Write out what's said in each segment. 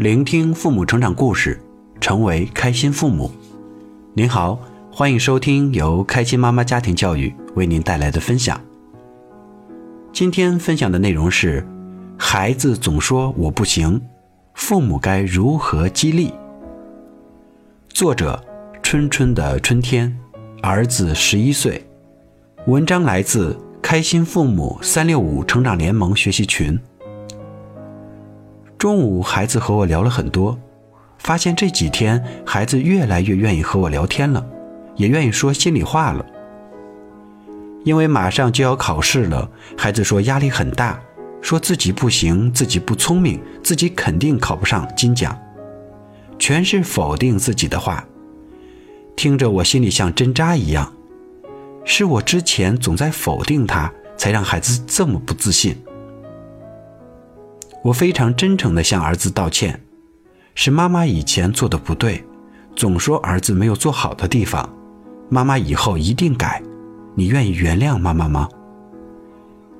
聆听父母成长故事，成为开心父母。您好，欢迎收听由开心妈妈家庭教育为您带来的分享。今天分享的内容是：孩子总说我不行，父母该如何激励？作者：春春的春天，儿子十一岁。文章来自开心父母三六五成长联盟学习群。中午，孩子和我聊了很多，发现这几天孩子越来越愿意和我聊天了，也愿意说心里话了。因为马上就要考试了，孩子说压力很大，说自己不行，自己不聪明，自己肯定考不上金奖，全是否定自己的话。听着，我心里像针扎一样，是我之前总在否定他，才让孩子这么不自信。我非常真诚地向儿子道歉，是妈妈以前做的不对，总说儿子没有做好的地方，妈妈以后一定改，你愿意原谅妈妈吗？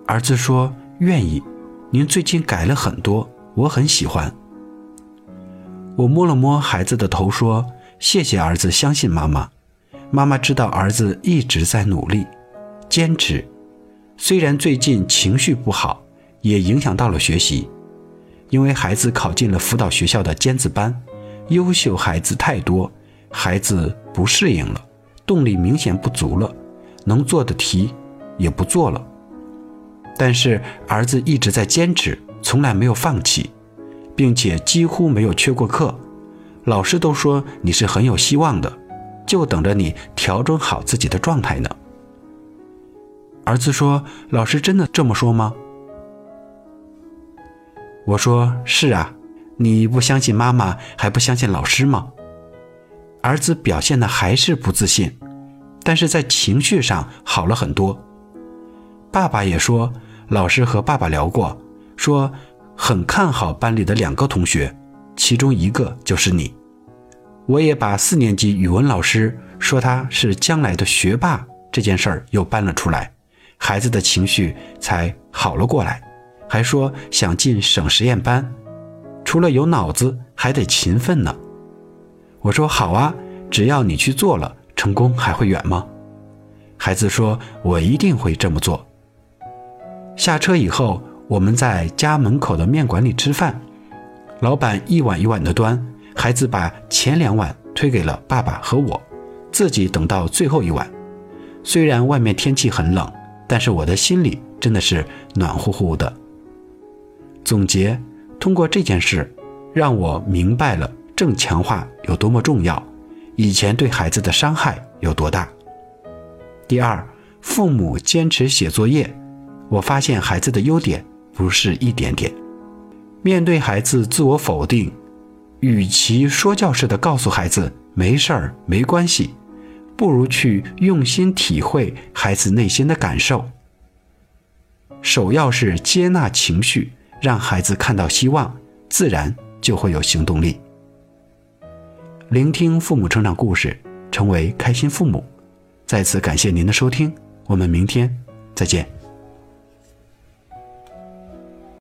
儿子说愿意，您最近改了很多，我很喜欢。我摸了摸孩子的头，说谢谢儿子相信妈妈，妈妈知道儿子一直在努力，坚持，虽然最近情绪不好，也影响到了学习。因为孩子考进了辅导学校的尖子班，优秀孩子太多，孩子不适应了，动力明显不足了，能做的题也不做了。但是儿子一直在坚持，从来没有放弃，并且几乎没有缺过课。老师都说你是很有希望的，就等着你调整好自己的状态呢。儿子说：“老师真的这么说吗？”我说是啊，你不相信妈妈，还不相信老师吗？儿子表现的还是不自信，但是在情绪上好了很多。爸爸也说，老师和爸爸聊过，说很看好班里的两个同学，其中一个就是你。我也把四年级语文老师说他是将来的学霸这件事儿又搬了出来，孩子的情绪才好了过来。还说想进省实验班，除了有脑子，还得勤奋呢。我说好啊，只要你去做了，成功还会远吗？孩子说：“我一定会这么做。”下车以后，我们在家门口的面馆里吃饭，老板一碗一碗的端，孩子把前两碗推给了爸爸和我，自己等到最后一碗。虽然外面天气很冷，但是我的心里真的是暖乎乎的。总结，通过这件事，让我明白了正强化有多么重要，以前对孩子的伤害有多大。第二，父母坚持写作业，我发现孩子的优点不是一点点。面对孩子自我否定，与其说教式的告诉孩子没事儿没关系，不如去用心体会孩子内心的感受。首要是接纳情绪。让孩子看到希望，自然就会有行动力。聆听父母成长故事，成为开心父母。再次感谢您的收听，我们明天再见。